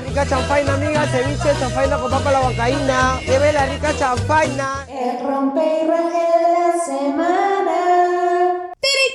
la rica chanfaina, amiga, ceviche, chanfaina con papa la huancaína. La rica chanfaina. El rompe y raje de la semana.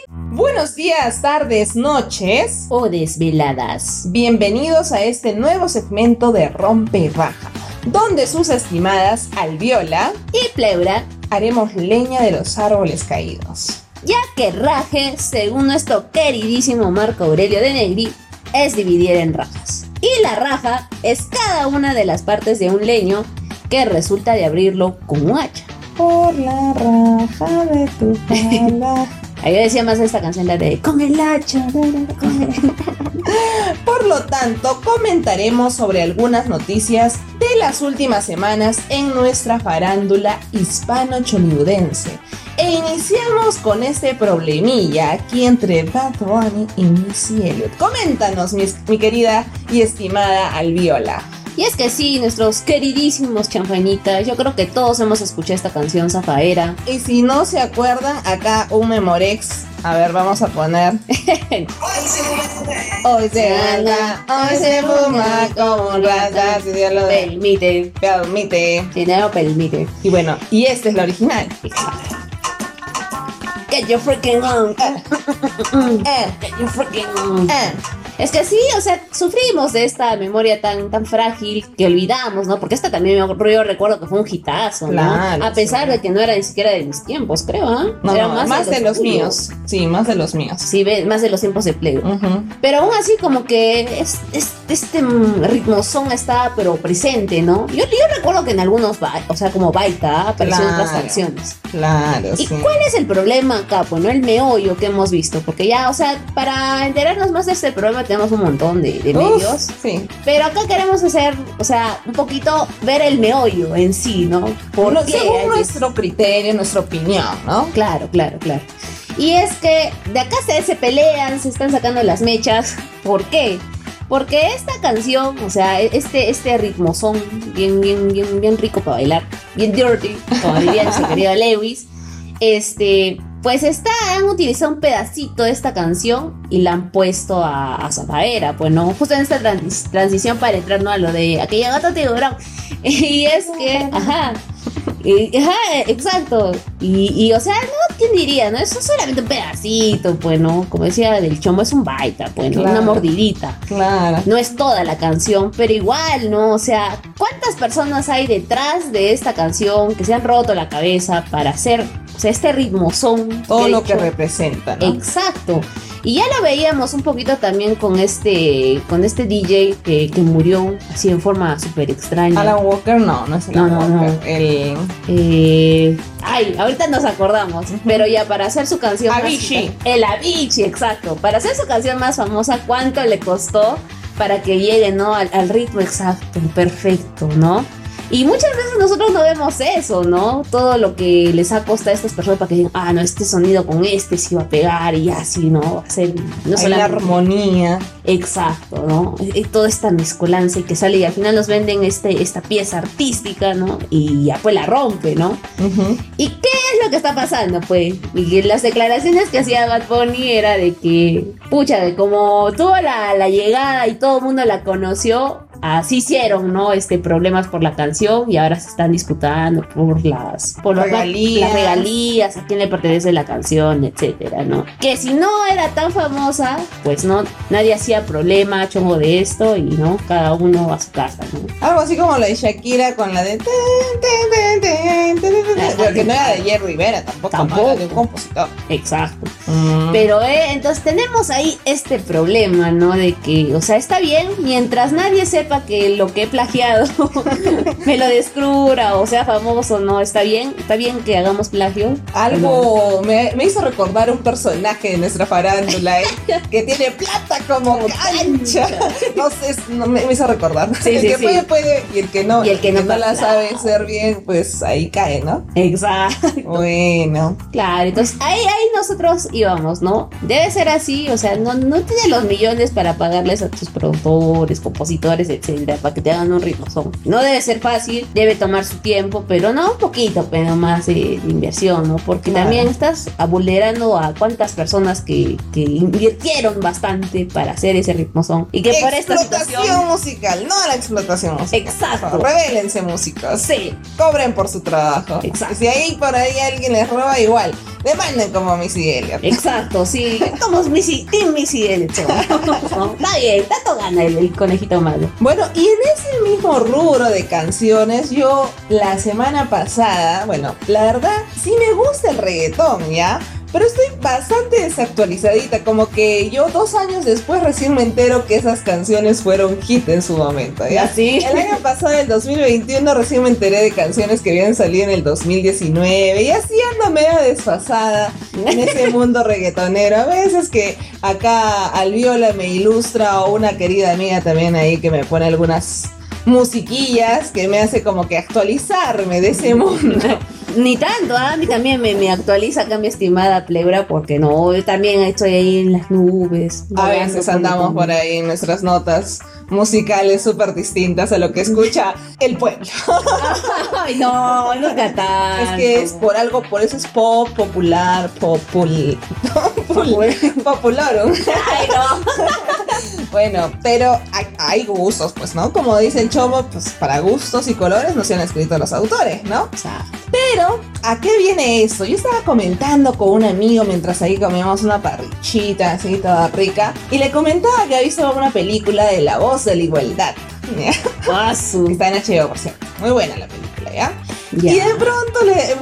Buenos días, tardes, noches. o desveladas. Bienvenidos a este nuevo segmento de Rompe y Raja, donde sus estimadas Alviola Y pleura, haremos leña de los árboles caídos. ya que raje, según nuestro queridísimo Marco Aurelio de Negri, es dividir en rajas. Y la raja es cada una de las partes de un leño que resulta de abrirlo con un hacha. Por la raja de tu pala. Ahí yo decía más esta canción, la de con el hacha. con el-". Por lo tanto, comentaremos sobre algunas noticias de las últimas semanas en nuestra farándula hispano-chollywoodeense. E iniciamos con este problemilla aquí entre Bad Bunny y Missy Elliott. Coméntanos, mi querida y estimada Alviola. Y es que sí, nuestros queridísimos chanfainitas, yo creo que todos hemos escuchado esta canción zafaera. Y si no se acuerdan, acá un Memorex. A ver, vamos a poner. Hoy se anda, hoy se fuma como rata, si Dios lo Permite. permite. Si no lo permite. Y bueno, y esta es la original. Get your freaking on. Eh, Get your freaking on. Eh. Es que sí, o sea, sufrimos de esta memoria tan, tan frágil que olvidamos, ¿no? Porque esta también yo, recuerdo que fue un hitazo, ¿no? Claro, A pesar sí. de que no era ni siquiera de mis tiempos, creo, ¿ah? No, Era no, más, de los tuyos. míos. Sí, más de los míos. Sí, ve- más de los tiempos de play. Ujú. Pero aún así como que es, es- este mm, ritmozón está pero presente, ¿no? Yo, yo recuerdo que en algunos, o sea, como baita, apareció en otras Claro. canciones. Claro, ¿Y sí. cuál es el problema acá? Pues no el meollo que hemos visto, porque ya, o sea, para enterarnos más de este problema tenemos un montón de, de Uf, medios, sí. pero acá queremos hacer, o sea, un poquito ver el meollo en sí, ¿no? ¿Por No, qué? según hay- nuestro criterio, nuestra opinión, ¿no? Claro, claro, claro. Y es que de acá se, se pelean, se están sacando las mechas. ¿Por qué? Porque esta canción, o sea, este, este ritmozón bien, bien, bien, bien rico para bailar, bien dirty, como diría nuestro querido Lewis, este, pues está, han utilizado un pedacito de esta canción y la han puesto a, a Zafaera, pues no, justo en esta trans- transición para entrar ¿no? a lo de aquella gata tiburón. Y es que, ajá, y- ajá, exacto. Y, y, o sea, no, ¿quién diría? No, eso es solamente un pedacito, pues, ¿no? Como decía del chomo, es un baita, pues, ¿no? Una mordidita. Claro. No es toda la canción, pero igual, ¿no? O sea, ¿cuántas personas hay detrás de esta canción que se han roto la cabeza para hacer, o sea, este ritmozón? Todo he lo que representa, ¿no? Exacto. Y ya lo veíamos un poquito también con este, con este DJ que, que murió así en forma súper extraña. Alan Walker, no, no es Alan no, no. Walker. El Eh, ay, ahorita nos acordamos, pero ya para hacer su canción Avicii. más el Avicii, exacto, para hacer su canción más famosa, ¿cuánto le costó para que llegue, no, al, al ritmo exacto, perfecto, ¿no? Y muchas veces nosotros no vemos eso, ¿no? Todo lo que les ha costado a estas personas para que digan, ah, no, este sonido con este sí va a pegar y así, ¿no? Va a ser, no hay la armonía. Exacto, ¿no? Y toda esta mezcolanza y que sale y al final nos venden este, esta pieza artística, ¿no? Y ya pues la rompe, ¿no? ¿Y qué es lo que está pasando, pues? Y las declaraciones que hacía Bad Bunny era de que, pucha, de como tuvo la, la llegada y todo el mundo la conoció, así hicieron, ¿no? Este, problemas por la canción y ahora se están disputando por las, por Regalías. las regalías, a quién le pertenece la canción, etcétera, ¿no? Que si no era tan famosa, pues no, nadie hacía problema, chongo de esto y, ¿no? Cada uno a su casa, ¿no? Algo así como la de Shakira con la de... Porque no era de Jerry Rivera tampoco, Tampoco. era de un compositor. Exacto. Mm. Pero eh, entonces tenemos ahí este problema, ¿no? De que, o sea, está bien mientras nadie sepa que lo que he plagiado me lo descubra o sea famoso, ¿no? Está bien, está bien que hagamos plagio. Algo me, me hizo recordar un personaje de nuestra farándula ¿eh? que tiene plata como cancha. No sé, no, me, me hizo recordar. Sí, el sí, que sí. puede, puede, y el que no, Y el que no, la sabe ser bien, pues ahí cae, ¿no? Exacto. Bueno, Claro, entonces ahí, ahí nosotros íbamos, ¿no? Debe ser así, o sea, no, no tiene los millones para pagarles a tus productores, compositores, etcétera, para que te hagan un ritmo son. No debe ser fácil, debe tomar su tiempo, pero no un poquito, pero más de, de inversión, ¿no? Porque Claro. también estás vulnerando a cuántas personas que, que invirtieron bastante para hacer ese ritmo son. Y que por esta explotación situación. musical, no la explotación musical. Exacto. Revélense músicos. Sí, Cobren por su trabajo. Exacto. Si ahí por ahí alguien les roba igual, demanden como Missy Elliott. exacto, sí. Somos Missy, Team Missy Elliott. ¿no? Está bien, tanto gana el, el conejito malo. Bueno, y en ese mismo rubro de canciones, yo la semana pasada, bueno, la verdad, sí me gusta el reggaetón, ¿ya? Pero estoy bastante desactualizadita, como que yo dos años después recién me entero que esas canciones fueron hit en su momento, ¿ya? Así. El año pasado, el 2021, recién me enteré de canciones que habían salido en el 2019 y así ando medio desfasada en ese mundo reggaetonero. A veces que acá Alviola me ilustra o una querida amiga también ahí que me pone algunas musiquillas que me hace como que actualizarme de ese mundo. Ni tanto, ¿ah? a mí también me, me actualiza acá mi estimada plebra, porque no, yo también estoy ahí en las nubes. A veces andamos por ahí en nuestras notas musicales súper distintas a lo que escucha el pueblo. Ay, no, no es tanto. Es que es por algo, por eso es pop, popular, popul, popul, popularum. Ay, no. Bueno, pero hay, hay gustos, pues, ¿no? Como dice el chomo, pues para gustos y colores no se han escrito los autores, ¿no? O sea, Pero, ¿a qué viene esto? Yo estaba comentando con un amigo mientras ahí comíamos una parrichita así toda rica y le comentaba que había visto una película de La Voz de la Igualdad. ah, Está en HBO, por cierto. Muy buena la película, Y de pronto le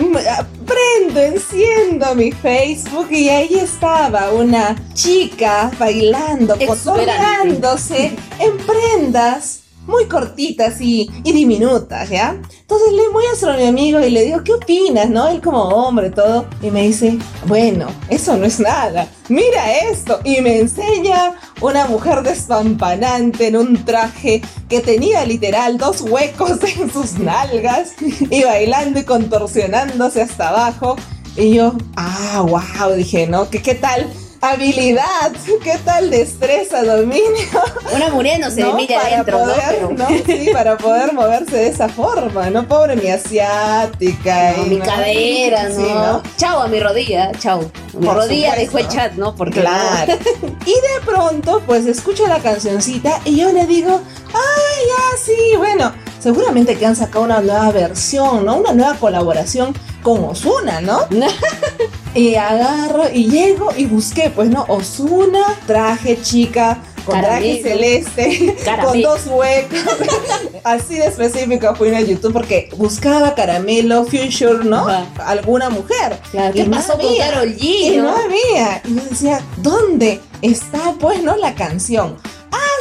prendo, enciendo mi Facebook y ahí estaba una chica bailando, cotorreándose en prendas muy cortitas y, y diminutas, ¿ya? Entonces le muestro a mi amigo y le digo, ¿qué opinas, no? Él como hombre, todo. Y me dice, bueno, eso no es nada. Mira esto. Y me enseña una mujer despampanante en un traje que tenía literal dos huecos en sus nalgas y bailando y contorsionándose hasta abajo. Y yo, ah, wow, dije, ¿no? ¿Qué, qué tal? Habilidad, qué tal destreza, dominio. Una muriéndose ¿no? de Para adentro, ¿no? poder, Pero- ¿no? Sí, para poder moverse de esa forma, ¿no? Pobre mi asiática. No, y mi no- cadera, ¿no? Sí, ¿no? Chao a mi rodilla, chao. Mi Por rodilla dejó el chat, ¿no? Porque Claro. Y de pronto, pues escucho la cancioncita y yo le digo, ay, ya, sí, bueno, seguramente que han sacado una nueva versión, ¿no? Una nueva colaboración con Osuna, ¿no? Y agarro y llego y busqué, pues, ¿no? Osuna, traje chica, con traje Caramelo. celeste, con dos huecos. Así de específico fui a YouTube porque buscaba caramelo, future, ¿no? Ajá. Alguna mujer. Claro, ¿Qué Y no pasó con. Karol Y G? no ¿no? había. Y yo decía, ¿dónde está pues no la canción?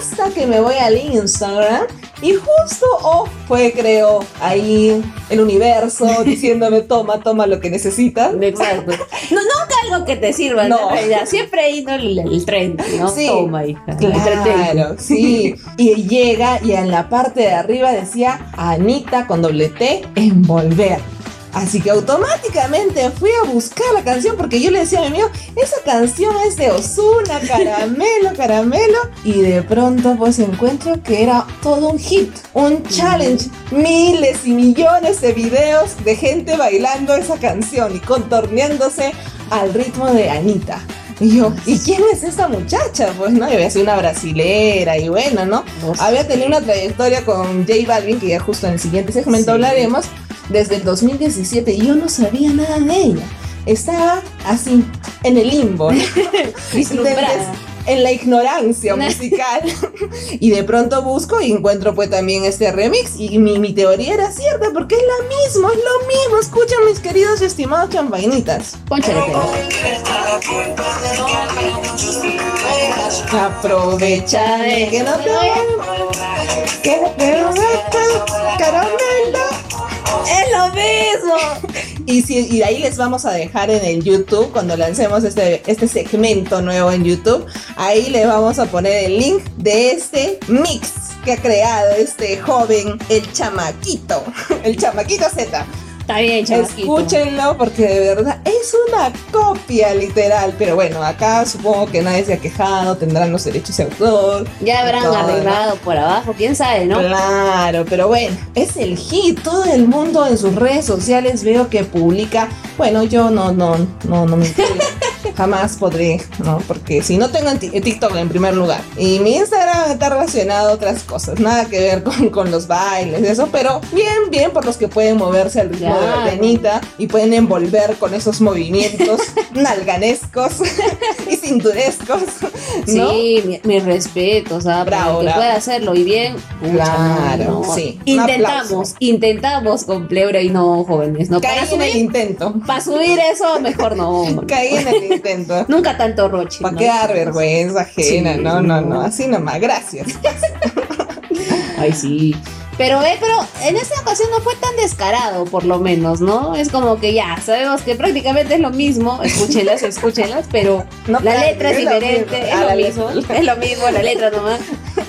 Hasta que me voy al Instagram y justo oh, fue creo ahí el universo diciéndome toma, toma lo que necesitas. Exacto. No, nunca algo que te sirva, No. ¿no? En realidad. Siempre ahí, ¿no? El, el tren, ¿no? Sí. Toma, hija. Claro, sí. Y llega y en la parte de arriba decía Anita con doble T envolver. Así que automáticamente fui a buscar la canción porque yo le decía a mi amigo, esa canción es de Osuna, caramelo, caramelo. Y de pronto pues encuentro que era todo un hit, un challenge. Miles y millones de videos de gente bailando esa canción y contorneándose al ritmo de Anita. Y yo, ¿y quién es esa muchacha? Pues no, yo había sido una brasilera y bueno, ¿no? Había tenido una trayectoria con J Balvin, que ya justo en el siguiente segmento Sí. hablaremos, desde el 2017 y yo no sabía nada de ella. Estaba así, en el limbo, ¿no? Entonces, en la ignorancia musical. y de pronto busco y encuentro pues también este remix. Y mi, mi teoría era cierta porque es la misma, es lo mismo. Escuchen mis queridos y estimados champainitas. Aprovecha de que no te que te caramelo. ¡Es lo mismo! Y, si, y ahí les vamos a dejar en el YouTube, cuando lancemos este, este segmento nuevo en YouTube, ahí les vamos a poner el link de este mix que ha creado este joven, el chamaquito, el chamaquito Z. Está bien, chamaquito. Escúchenlo porque de verdad es una copia literal. Pero bueno, acá supongo que nadie se ha quejado, tendrán los derechos de autor. Ya habrán todo, ¿no? arreglado por abajo, quién sabe, ¿no? Claro, pero bueno, es el hit. Todo el mundo en sus redes sociales veo que publica. Bueno, yo no, no, no, no me incluyo. Jamás podré, ¿no? Porque si no tengo en ti- TikTok en primer lugar. Y mi Instagram está relacionado a otras cosas. Nada que ver con, con los bailes, eso. Pero bien, bien por los que pueden moverse al ritmo de Anita y pueden envolver con esos movimientos nalganescos y cinturescos. ¿no? Sí, mi, mi respeto, o sea, para Bravo, el que pueda hacerlo y bien. Claro, no. sí. Intentamos, intentamos con Pleura y no jóvenes, ¿no? Para Caí en el intento. para subir eso, mejor no. no. Caí en el intento. Nunca tanto roche. Para ¿no? quedar vergüenza ajena, Sí, no, no, no, así nomás, gracias. Ay, sí. Pero, eh, pero en esta ocasión no fue tan descarado, por lo menos, ¿no? Es como que ya, sabemos que prácticamente es lo mismo, escúchenlas, escúchenlas, pero No, la claro, letra es es lo diferente, mismo. es Ah, lo la mismo, es lo mismo, la letra nomás,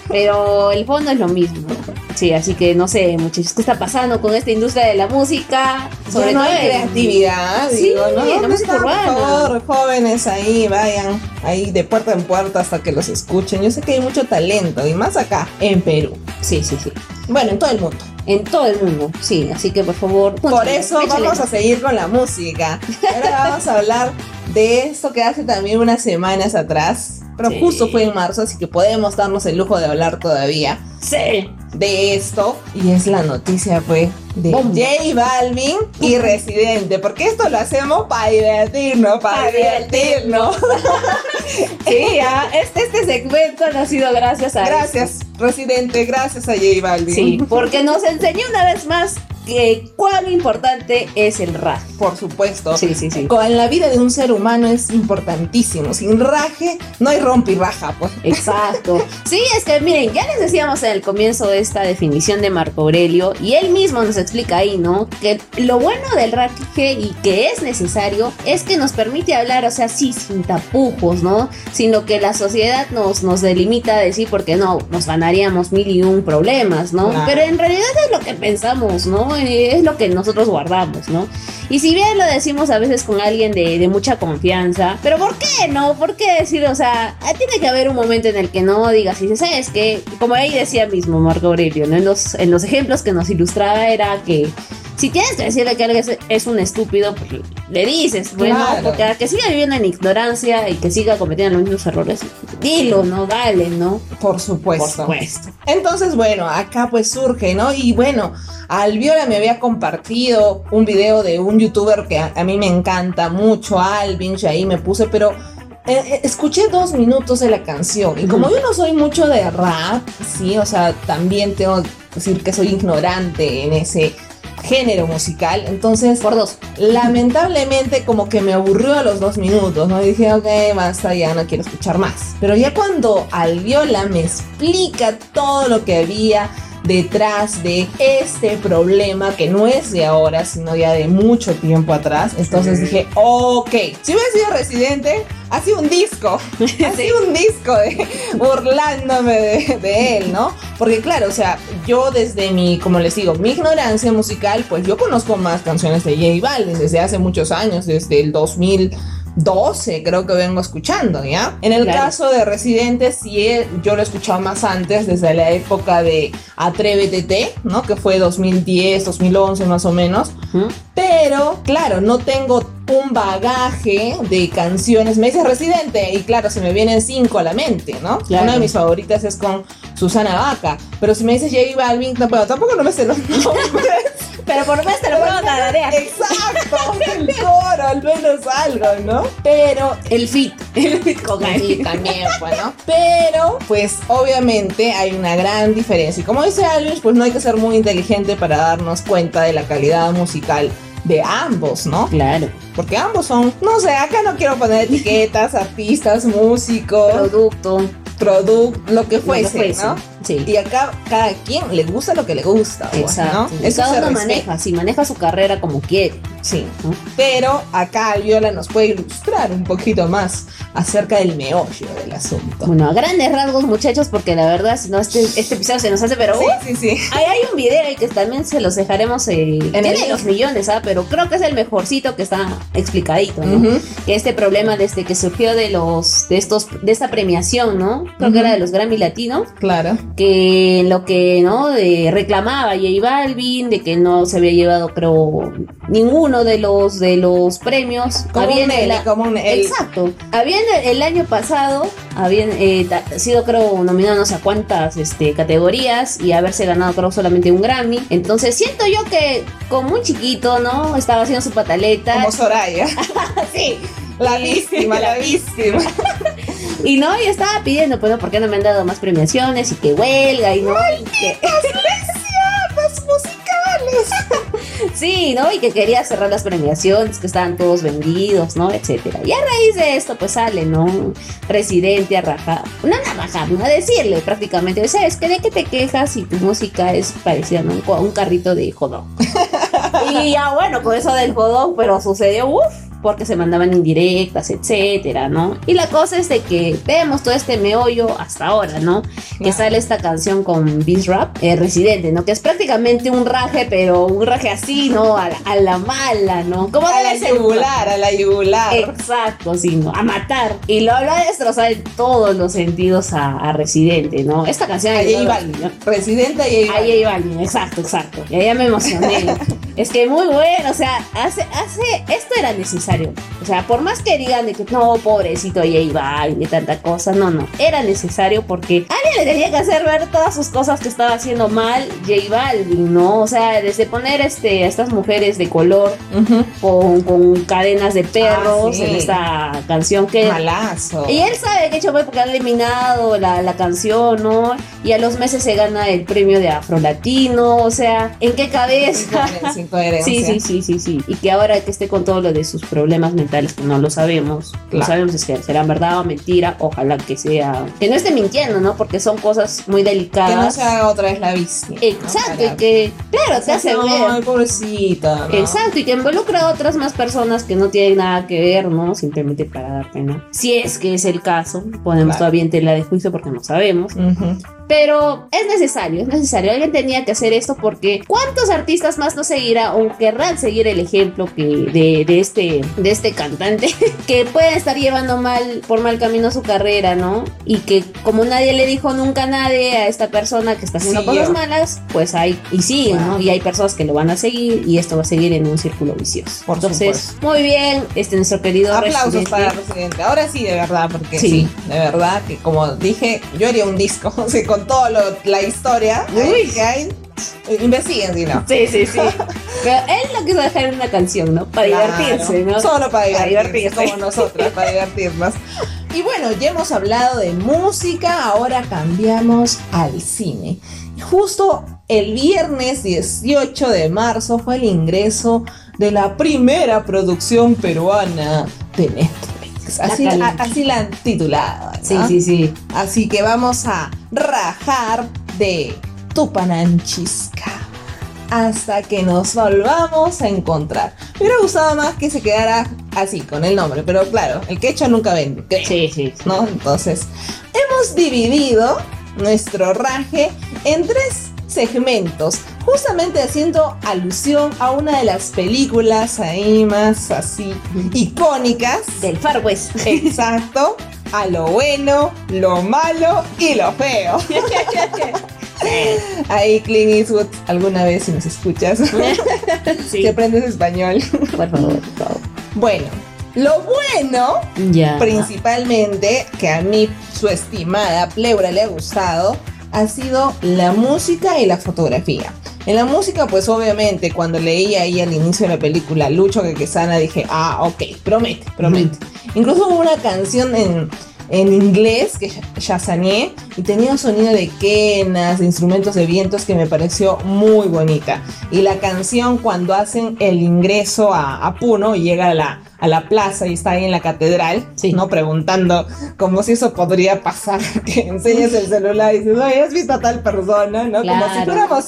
pero el fondo es lo mismo. Sí, así que no sé, muchachos, ¿qué está pasando con esta industria de la música? Sobre no hay en- creatividad, Sí, digo, ¿no? la ¿Dónde música urbana. Por favor, jóvenes ahí, vayan ahí de puerta en puerta hasta que los escuchen. Yo sé que hay mucho talento, y más acá, en Perú. Sí, sí, sí. Bueno, en todo el mundo. En todo el mundo, sí, así que por favor. Por eso échale. vamos a seguir con la música. Ahora vamos a hablar de esto que hace también unas semanas atrás. Pero Sí. justo fue en marzo, así que podemos darnos el lujo de hablar todavía Sí. de esto. Y es la noticia, fue, de Bomba. J Balvin y Residente. Porque esto lo hacemos para divertirnos, para Pa' divertirnos. Sí, ya, este, este segmento ha nacido gracias a Gracias, Residente, gracias a J Balvin. Sí, porque nos enseñó una vez más que cuán importante es el rap. Por supuesto. Sí, sí, sí. Con la vida de un ser humano es importantísimo. Sin raje, no hay rompirraja, pues. Exacto. Sí, es que miren, ya les decíamos en el comienzo de esta definición de Marco Aurelio y él mismo nos explica ahí, ¿no? Que lo bueno del raje y que es necesario es que nos permite hablar, o sea, sí, sin tapujos, ¿no? Sin lo que la sociedad nos, nos delimita a decir porque no, nos ganaríamos mil y un problemas, ¿no? Claro. Pero en realidad es lo que pensamos, ¿no? Es lo que nosotros guardamos, ¿no? Y si bien lo decimos a veces con alguien de, de mucha confianza, pero ¿por qué no? ¿Por qué decir, o sea, tiene que haber un momento en el que no digas, y ¿sabes qué? Como ahí decía mismo Marco Aurelio, ¿no? En los, en los ejemplos que nos ilustraba era que si tienes que decirle que alguien es, un estúpido, pues le dices, bueno, Claro. porque a que siga viviendo en ignorancia y que siga cometiendo los mismos errores, dilo, ¿no? Dale, ¿no? Por supuesto. Por supuesto. Entonces, bueno, acá pues surge, ¿no? Y bueno, Alviola me había compartido un video de un youtuber que a, a mí me encanta mucho, Alvin, y ahí me puse, pero eh, eh, escuché dos minutos de la canción. Y como yo no soy mucho de rap, sí, o sea, también tengo que decir que soy ignorante en ese género musical, entonces Por dos. lamentablemente como que me aburrió a los dos minutos, ¿no? Y dije, ok, basta, ya no quiero escuchar más. Pero ya cuando Alviola me explica todo lo que había detrás de este problema que no es de ahora, sino ya de mucho tiempo atrás, entonces Sí. dije, ok, si hubiera sido residente, hacía un disco, hacía un disco de burlándome de, de él, ¿no? Porque claro, o sea, yo desde mi, como les digo, mi ignorancia musical, pues yo conozco más canciones de J Balvin desde hace muchos años, desde el 2012 creo que vengo escuchando, ¿ya? En el Claro. caso de Residente, sí, he- yo lo he escuchado más antes, desde la época de Atrévete, T, ¿no? Que fue 2010, 2011 más o menos. Pero, claro, no tengo un bagaje de canciones. Me dice Residente y claro, se me vienen cinco a la mente, ¿no? Claro. Una de mis favoritas es con Susana Vaca. Pero si me dices J Balvin, no, bueno, tampoco no me sé los nombres. Pero por lo menos te lo puedo tararear. Exacto, el coro, al menos algo, ¿no? Pero El fit. El fit con Sí, él. también, bueno. Pero, pues, obviamente hay una gran diferencia. Y como dice Alvis, pues no hay que ser muy inteligente para darnos cuenta de la calidad musical de ambos, ¿no? Claro. Porque ambos son, no sé, acá no quiero poner etiquetas, artistas, músicos, Producto. Producto, lo que lo que fuese. ¿no? Sí. Y acá cada quien le gusta lo que le gusta, pues, Exacto. ¿no? Eso cada uno maneja, si maneja su carrera como quiere. Sí, ¿no? pero acá Viola nos puede ilustrar un poquito más acerca del meollo del asunto. Bueno, a grandes rasgos, muchachos, porque la verdad, si no, este, este episodio se nos hace, pero... Sí, ¡uh! sí, sí. Ahí hay un video que también se los dejaremos. Eh, tiene el link. los millones, ¿ah? Pero creo que es el mejorcito que está explicadito, ¿no? Que este problema desde que surgió de los de estos de esta premiación, ¿no? Creo que Ujú. era de los Grammy Latinos, Claro. que lo que no de, reclamaba J Balvin de que no se había llevado creo ninguno de los de los premios Como un la- como un el- Exacto. Habían el, el año pasado, habían eh, sido creo nominado no sé a cuántas este, categorías y haberse ganado creo solamente un Grammy. Entonces siento yo que como un chiquito, ¿no? Estaba haciendo su pataleta. como Soraya. sí. La víctima, la víctima. Y no, y estaba pidiendo, pues no, ¿por qué no me han dado más premiaciones? Y que huelga y no. y que- Sí, ¿no? Y que quería cerrar las premiaciones, que estaban todos vendidos, ¿no? Etcétera. Y a raíz de esto, pues sale, ¿no? Presidente a rajar. No a rajar, ¿no? A decirle prácticamente, ¿sabes qué? ¿De qué te quejas si tu música es parecida ¿no? a un carrito de jodón? y ya bueno, con eso del jodón, pero sucedió, uff, porque se mandaban indirectas, etcétera, ¿no? Y la cosa es de que vemos todo este meollo hasta ahora, ¿no? Que Claro. sale esta canción con Bizrap, eh, Residente, ¿no? Que es prácticamente un raje, pero un raje así, ¿no? A la, a la mala, ¿no? Como A la yugular, a la yugular. Exacto, sí, ¿no? A matar. Y lo lo va a destrozar en todos los sentidos a, a Residente, ¿no? Esta canción... A J no- Balvin. Presidenta J a Balvin. J Balvin, exacto, exacto. Y ahí ya me emocioné. es que muy bueno, o sea, hace, hace, esto era necesario. O sea, por más que digan de que no, pobrecito J Balvin y tanta cosa, no, no. Era necesario porque alguien le tenía que hacer ver todas sus cosas que estaba haciendo mal J Balvin, ¿no? O sea, desde poner este, a estas mujeres de color con, con cadenas de perros Ah, sí. en esta canción que Malazo. y él sabe que fue porque han eliminado la, la canción, ¿no? Y a los meses se gana el premio de Afro Latino, o sea, ¿en qué cabeza? Incoherencia, incoherencia. Sí, sí, sí, sí, sí. Y que ahora que esté con todo lo de sus problemas mentales, que no lo sabemos, no Claro. sabemos si será verdad o mentira, ojalá que sea, que no esté mintiendo, ¿no? Porque son cosas muy delicadas. Que no se haga otra vez la. ¿no? Exacto, y que, claro, te hace ver. Ay, pobrecita. ¿no? Exacto, y que involucra a otras más personas que no tienen nada que ver, ¿no? Simplemente para dar pena. Si es que es el caso, ponemos Claro. todavía en tela de juicio porque no sabemos. Ujú. Pero es necesario, es necesario. Alguien tenía que hacer esto porque ¿cuántos artistas más no seguirá o querrán seguir el ejemplo que de, de este, de este cantante que puede estar llevando mal por mal camino su carrera, ¿no? Y que como nadie le dijo nunca a nadie a esta persona que está haciendo Siguió. cosas malas, pues hay y siguen, ¿no? Y hay personas que lo van a seguir y esto va a seguir en un círculo vicioso. Por Entonces, supuesto. muy bien, este nuestro querido Aplausos Residente. para Residente. Ahora sí, de verdad, porque Sí. sí. de verdad que como dije, yo haría un disco sí, con toda la historia Uy. ahí que hay. Eh, Investiguen si no. Sí, sí, sí. Pero él lo quiso dejar en una canción, ¿no? Para Claro. divertirse, ¿no? Solo para Para divertirse, como nosotras, para divertirnos. Y bueno, ya hemos hablado de música, ahora cambiamos al cine. Justo el viernes 18 de marzo fue el ingreso de la primera producción peruana de Netflix. Así, la han titulado. ¿no? Sí, sí, sí. Así que vamos a rajar de Tupananchisca hasta que nos volvamos a encontrar. Me hubiera gustado más que se quedara así con el nombre, pero claro, el quechua nunca vende, creo, Sí, sí. ¿no? Entonces, hemos dividido nuestro raje en tres segmentos, justamente haciendo alusión a una de las películas ahí más así icónicas Del Far West. Exacto. A lo bueno, lo malo y lo feo. Ahí Clint Eastwood, alguna vez si nos escuchas, sí. que aprendes español. Por favor, por favor. Bueno, lo bueno, Ya. principalmente, que a mí su estimada pleura le ha gustado, ha sido la música y la fotografía. En la música, pues obviamente, cuando leí ahí al inicio de la película Lucho que Quesana, dije, ah, ok, promete, promete. Incluso hubo una canción en, en inglés que chasaneé y tenía un sonido de quenas, de instrumentos de vientos que me pareció muy bonita. Y la canción cuando hacen el ingreso a, a Puno y llega a la, a la plaza y está ahí en la catedral, Sí. ¿no? Preguntando como si eso podría pasar, que enseñas el celular y dices, oye, ¿has visto a tal persona? ¿no? Como si Claro. fuéramos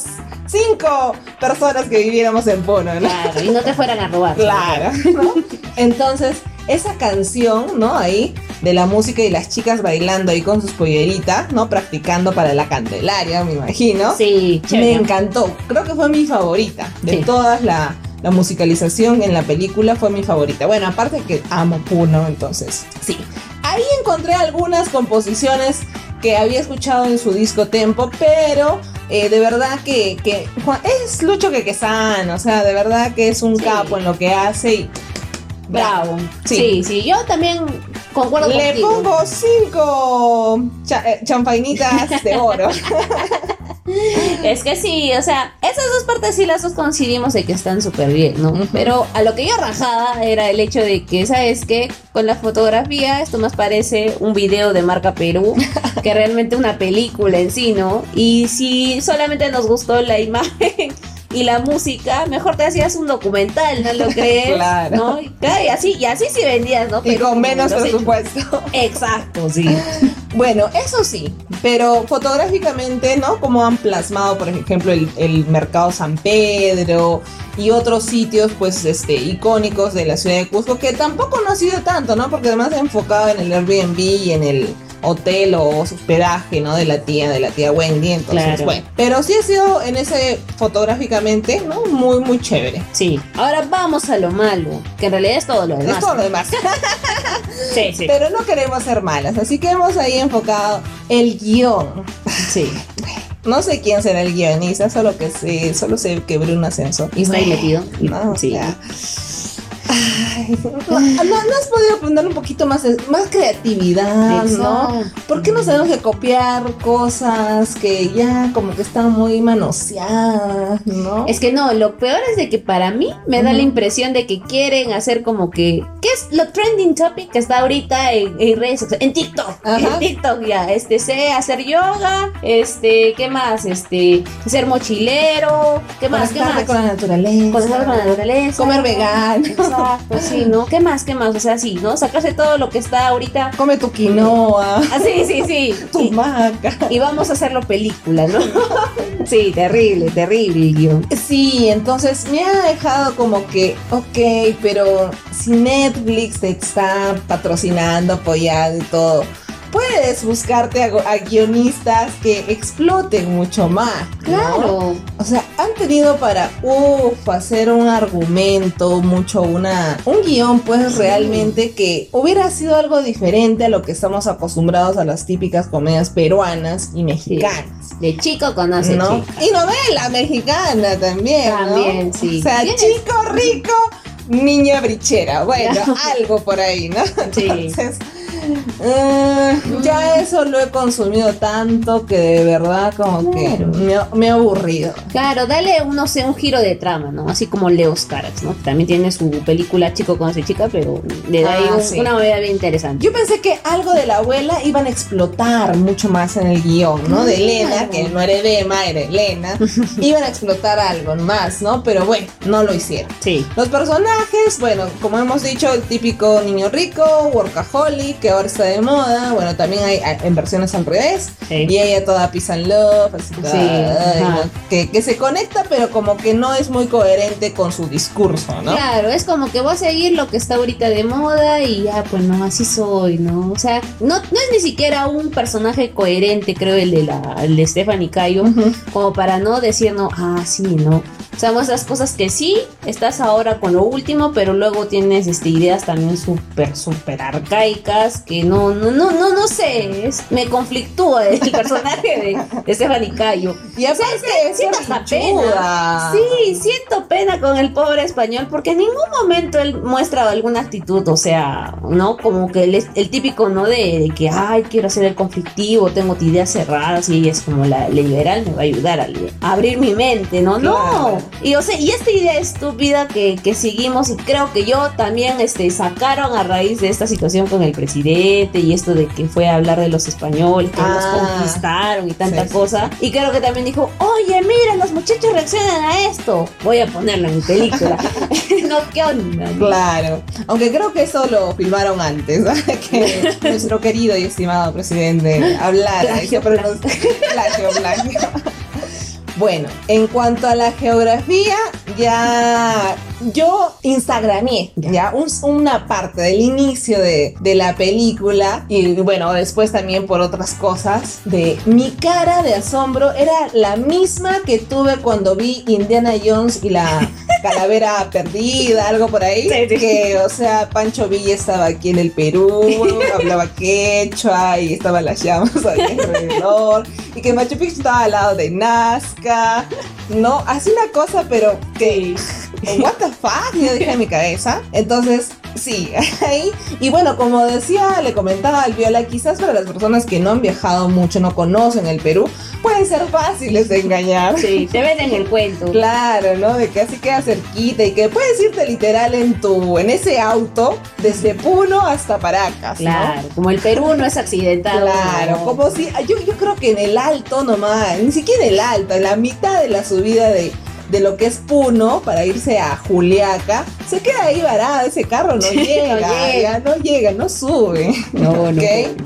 cinco personas que viviéramos en Puno, ¿no? Claro, y no te fueran a robar. Claro, ¿no? Entonces, esa canción, ¿no? Ahí, de la música y las chicas bailando ahí con sus polleritas, ¿no? Practicando para la Candelaria, me imagino. Sí, Me encantó. Creo que fue mi favorita. De Sí. todas la, la musicalización en la película fue mi favorita. Bueno, aparte que amo Puno, entonces sí. Ahí encontré algunas composiciones que había escuchado en su disco Tempo, pero eh, de verdad que, que Juan- es Lucho Quequesán, o sea, de verdad que es un Sí. capo en lo que hace y Bravo. Sí. Sí. sí, yo también concuerdo le contigo. pongo cinco cha- eh, champainitas de oro. Es que sí, o sea, esas dos partes sí las dos coincidimos de que están súper bien, ¿no? Pero a lo que yo rajaba era el hecho de que, ¿sabes qué? Con la fotografía esto más parece un video de marca Perú que realmente una película en sí, ¿no? Y si solamente nos gustó la imagen y la música, mejor te hacías un documental, ¿no lo crees? Claro. ¿No? Y, claro, y así, y así sí vendías, ¿no? y Pero con como menos presupuesto. Exacto, sí. Bueno, eso sí, pero fotográficamente, ¿no? Como han plasmado, por ejemplo, el, mercado San Pedro y otros sitios, pues, este, icónicos de la ciudad de Cusco, que tampoco no ha sido tanto, ¿no? Porque además se ha enfocado en el Airbnb y en el hotel o hospedaje, ¿no? De la tía, de la tía Wendy, entonces, Claro. bueno. Pero sí ha sido en ese fotográficamente, ¿no? Muy, muy chévere. Sí. Ahora vamos a lo malo, que en realidad es todo lo demás. Es todo lo demás. Sí, sí. Pero no queremos ser malas, así que hemos ahí enfocado el guion. Sí. No sé quién será el guionista, solo que sé, solo sé que Bruno Ascenso. Y está ahí metido. No, o sí. sea, ay, no, has podido poner un poquito más, más creatividad, ¿no? ¿Por qué nos tenemos que copiar cosas que ya como que están muy manoseadas, ¿no? Es que no, lo peor es de que para mí me da la impresión de que quieren hacer como que. ¿Qué es lo trending topic que está ahorita en, en redes sociales? En TikTok. Ajá. En TikTok ya. Este, sé hacer yoga. Este, ¿qué más? Este, ser mochilero. ¿Qué más? ¿Qué más? con la naturaleza. Con la naturaleza. Comer vegano. Exacto, sí, ¿no? ¿Qué más? ¿Qué más? O sea, sí, ¿no? Sacarse todo lo que está ahorita. Come tu quinoa, Ah, sí, sí, sí. tu Y- maca. Y vamos a hacerlo película, ¿no? sí, terrible, terrible guion. Sí, entonces me ha dejado como que, ok, pero si Netflix te está patrocinando, apoyando y todo, puedes buscarte a, a guionistas que exploten mucho más. ¿no? Claro. O sea, han tenido para, uff, hacer un argumento, mucho una, un guion, pues realmente que hubiera sido algo diferente a lo que estamos acostumbrados a las típicas comedias peruanas y mexicanas. De chico conoce ¿no? chica. Y novela mexicana también. ¿no? También, sí. O sea, Tienes- chico rico, niña brichera. Bueno, algo por ahí, ¿no? Sí. Entonces, eh, ya eso lo he consumido tanto que de verdad como que me, me ha aburrido. Claro, dale un, no sé, un giro de trama, ¿no? Así como Leos Carax, ¿no? También tiene su película Chico conoce chica, pero le da ahí Ah, un- sí. una novela bien interesante. Yo pensé que algo de la abuela iban a explotar mucho más en el guion, ¿no? De Elena, que no era Edema, era Elena. iban a explotar algo más, ¿no? Pero bueno, no lo hicieron. Sí. Los personajes, bueno, como hemos dicho, el típico niño rico, workaholic, que ahora está de moda. Bueno, también hay hay en versiones al revés. Sí. Y ella toda peace and love, así toda, Sí, ay, ajá. ¿no? que, que se conecta, pero como que no es muy coherente con su discurso, ¿no? Claro, es como que voy a seguir lo que está ahorita de moda y ya, pues no, así soy, ¿no? O sea, no, no es ni siquiera un personaje coherente, creo, el de la, el de Stephanie Cayo, como para no decir, no, ah, sí, ¿no? O sea, muestras cosas que sí, estás ahora con lo último, pero luego tienes este, ideas también súper, súper arcaicas que no, no, no, no, no sé, es- me conflictúa el personaje de, de Stephanie Cayo. Y aparte es siento hasta berrinchuda. Sí, siento pena con el pobre español porque en ningún momento él muestra alguna actitud, o sea, ¿no? Como que es el típico, ¿no? De, de que, ay, quiero ser el conflictivo, tengo ideas cerradas y ella es como la, liberal, me va a ayudar a, a abrir mi mente, ¿no? Claro. No. Y, o sea, y esta idea estúpida que, que seguimos y creo que yo también este, sacaron a raíz de esta situación con el presidente y esto de que fue a hablar de los españoles, que nos Ah. conquistaron y tanta Sí, sí, cosa. Y creo que también dijo, oye, mira, los muchachos reaccionan a esto. Voy a ponerlo en mi película. no, ¿qué onda? Claro, aunque creo que eso lo filmaron antes, ¿no? que nuestro querido y estimado presidente hablara. Plagio, no- plagio, plagio. Bueno, en cuanto a la geografía, ya yo instagramé ya. un- una parte del inicio de, de la película y bueno, después también por otras cosas de mi cara de asombro era la misma que tuve cuando vi Indiana Jones y la calavera perdida, algo por ahí. Sí, sí. Que, o sea, Pancho Villa estaba aquí en el Perú, hablaba quechua y estaban las llamas ahí alrededor. Y que Machu Picchu estaba al lado de Nazca. No, así una cosa, pero que. What the fuck, yo dije en mi cabeza. Entonces, sí, ahí. Y bueno, como decía, le comentaba al Viola, quizás para las personas que no han viajado mucho, no conocen el Perú, pueden ser fáciles de engañar. Sí, te venden el cuento. Claro, ¿no? De que así queda cerquita y que puedes irte literal en tu, en ese auto, desde Puno hasta Paracas, ¿no? Claro, como el Perú no es accidentado. Claro, no. como si, yo, yo creo que en el alto nomás, ni siquiera en el alto, en la mitad de la subida de, de lo que es Puno para irse a Juliaca, se queda ahí varado, ese carro no Sí, no llega, llega. ya no llega, no sube. No, no. ¿ok?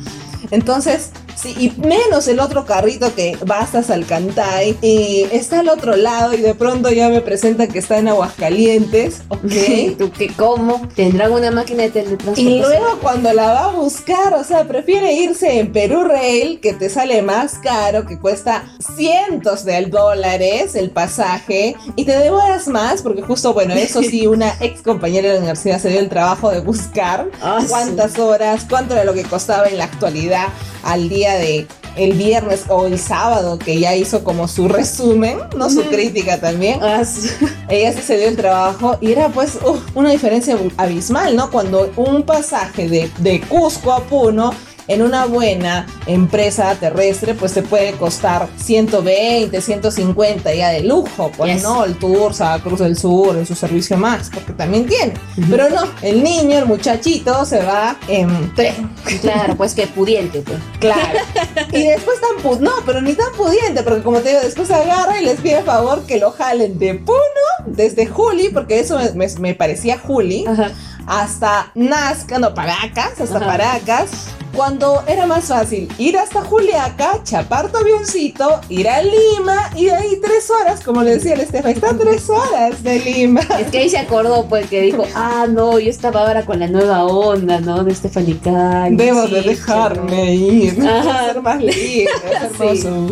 Entonces, sí, y menos el otro carrito que va hasta Salcantay, y está al otro lado y de pronto ya me presenta que está en Aguascalientes, ¿ok? ¿Tú qué cómo? Tendrán una máquina de teletransportación. Y luego cuando la va a buscar, o sea, prefiere irse en Perú Rail, que te sale más caro, que cuesta cientos de dólares el pasaje, y te demoras más, porque justo, bueno, eso sí, una ex compañera de la universidad se dio el trabajo de buscar Ah, sí. cuántas horas, cuánto era lo que costaba en la actualidad al día de el viernes o el sábado, que ya hizo como su resumen, no su crítica también. Ah. Ella sí se dio el trabajo y era pues una diferencia abismal, ¿no? Cuando un pasaje de, de Cusco a Puno en una buena empresa terrestre pues te puede costar 120, 150 ya de lujo, pues Yes. no, el Tour, Cruz del Sur, en su servicio más, porque también tiene. Pero no, el niño, el muchachito se va en tren. Claro, pues que pudiente, pues. Claro. Y después tan pu- no, pero ni tan pudiente, porque como te digo, después agarra y les pide favor que lo jalen de Puno, desde Juli, porque eso me, me- me parecía Juli, Ajá. hasta Nazca, no, Paracas, hasta Ajá. Paracas, cuando era más fácil ir hasta Juliaca, chapar tu avioncito, ir a Lima y de ahí tres horas, como le decía el Estefa, está tres horas de Lima. Es que ahí se acordó, pues, que dijo, ah, no, yo estaba ahora con la nueva onda, ¿no? De Stephanie Calle. Debo sí, de dejarme ir, Ajá. ser más libre, es Sí. hermoso.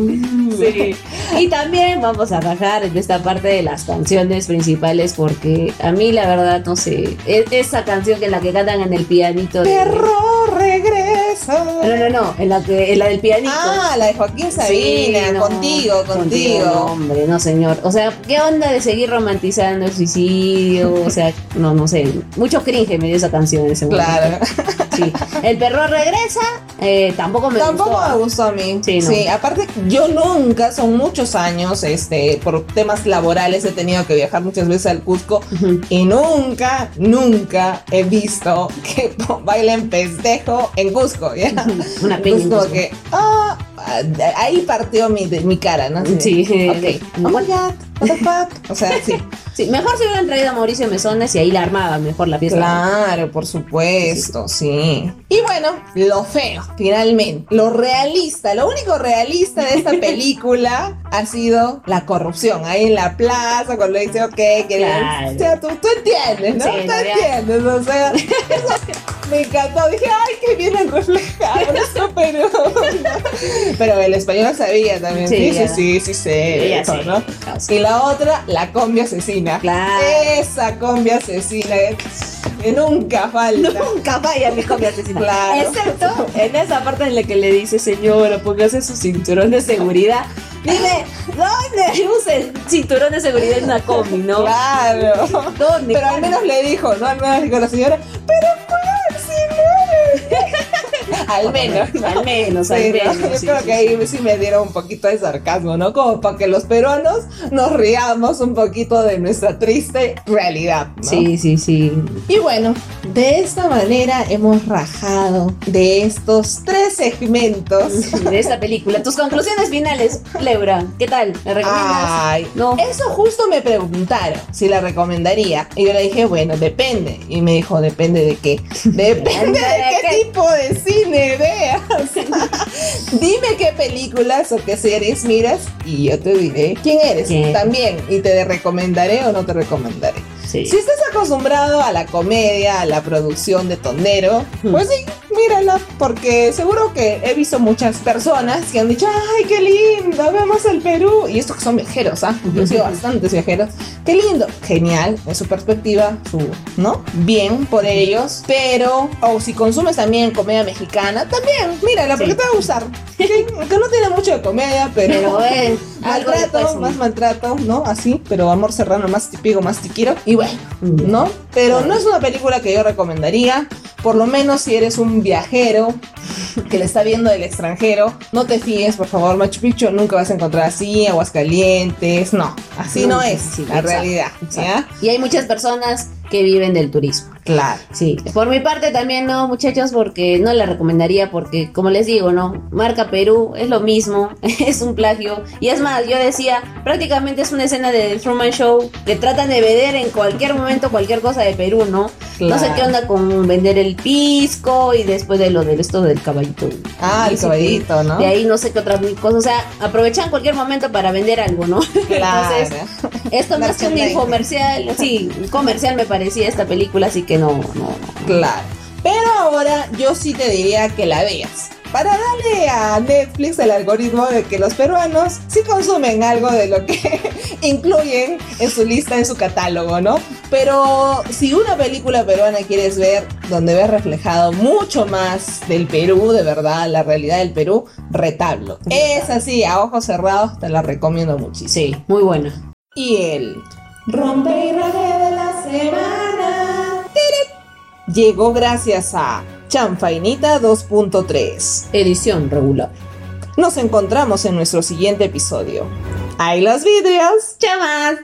Sí. Y también vamos a bajar en esta parte de las canciones principales porque a mí la verdad no sé, esa canción que en la que cantan en el pianito de... Perro regresa. No, no, no, en la que en la del pianito. Ah, la de Joaquín Sabina, Sí, no, contigo, no, contigo. hombre, no señor. O sea, ¿qué onda de seguir romantizando el suicidio? O sea, no, no sé. Mucho cringe me dio esa canción en ese momento. Claro. Sí. El perro regresa, eh, tampoco me Tampoco gustó. me gustó a mí. Sí, Sí, no. aparte yo nunca, son muchos años, este, por temas laborales he tenido que viajar muchas veces al Cusco y nunca, nunca he visto que bailen festejo en Cusco, ¿ya? Una en como Cusco. que, ah, ahí partió mi, de- mi cara, ¿no? De, Sí. Ok, oh my god, what the fuck. O sea, sí. Sí, mejor si hubieran traído a Mauricio Mesones y ahí la armaban mejor la fiesta. Claro, por supuesto, sí. Y bueno, lo feo, finalmente. Lo realista, lo único realista de esta película ha sido la corrupción. Ahí en la plaza, cuando dice, ok, que Claro. o sea, tú, tú entiendes, ¿no? Sí, tú no, entiendes, o sea, me encantó. Dije, ay, qué bien reflejado eso, pero. pero el español sabía también. Sí, Sí, sí, sí, sé. Y la otra, la combi asesina. Claro. Esa combi asesina que nunca falta. Nunca falla mi copia asesina. Claro. Excepto en esa parte en la que le dice, señora, póngase su cinturón de seguridad. Dime, ¿dónde use cinturón de seguridad en una combi, no? Claro. ¿Dónde? Pero al menos le dijo, ¿no? Al menos dijo la señora, pero. Al menos. ¿no? Al menos, al Sí, ¿no? menos. Yo sí, creo sí, que ahí sí me dieron un poquito de sarcasmo, ¿no? Como para que los peruanos nos riamos un poquito de nuestra triste realidad, ¿no? Sí, sí, sí. Y bueno, de esta manera hemos rajado de estos tres segmentos. De esta película. Tus conclusiones finales, Leura, ¿qué tal? ¿La recomiendas? Ay, No. Eso justo me preguntaron si la recomendaría. Y yo le dije, bueno, depende. Y me dijo, depende de qué. Depende de qué tipo de cine veas. Dime qué películas o qué series miras y yo te diré quién eres también y te recomendaré o no te recomendaré. Si estás acostumbrado a la comedia, a la producción de Tonero, pues sí, mírala, porque seguro que he visto muchas personas que han dicho, ay, qué lindo, vemos el Perú. Y estos que son viajeros, ¿ah? Yo he sido bastantes viajeros. Qué lindo, genial, en su perspectiva, su, ¿no? Bien por ellos, pero, o si consumes también comedia mexicana, también, mírala, porque Sí. te va a gustar. Que, no tiene mucho de comedia, pero... Pero pasa. más maltrato, ¿no? Así, pero amor serrano, más tipigo, más tiquiro. Y bueno, ¿no? Pero no es una película que yo recomendaría. Por lo menos si eres un viajero que le está viendo del extranjero, no te fíes, por favor. Machu Picchu nunca vas a encontrar así, Aguascalientes. No, así no, No, es sí, la exacto, realidad. exacto. ¿Ya? Y hay muchas personas que viven del turismo. Claro. Sí, por mi parte también no, muchachos, porque no la recomendaría porque, como les digo, no, marca Perú es lo mismo, es un plagio. Y es más, yo decía, prácticamente es una escena de The Truman Show que tratan de vender en cualquier momento cualquier cosa de Perú, ¿no? No sé Claro. qué onda con vender el pisco y después de lo del esto del caballito. Ah, el caballito, ¿no? De ahí no sé qué otras cosas, o sea, aprovechan cualquier momento para vender algo, ¿no? Claro. Entonces, esto más que un infomercial, sí, comercial me parecía esta película, así que no, no, no. Claro. Pero ahora yo sí te diría que la veas. Para darle a Netflix el algoritmo de que los peruanos sí consumen algo de lo que incluyen en su lista, en su catálogo, ¿no? Pero si una película peruana quieres ver donde ves reflejado mucho más del Perú, de verdad, la realidad del Perú, retablo. Es así, a ojos cerrados, te la recomiendo muchísimo. Sí, muy buena. Y el Rompe y de la semana. llegó gracias a Chanfainita 2.3. Edición regular. Nos encontramos en nuestro siguiente episodio. ¡Ay, los vidrios! ¡Chamas!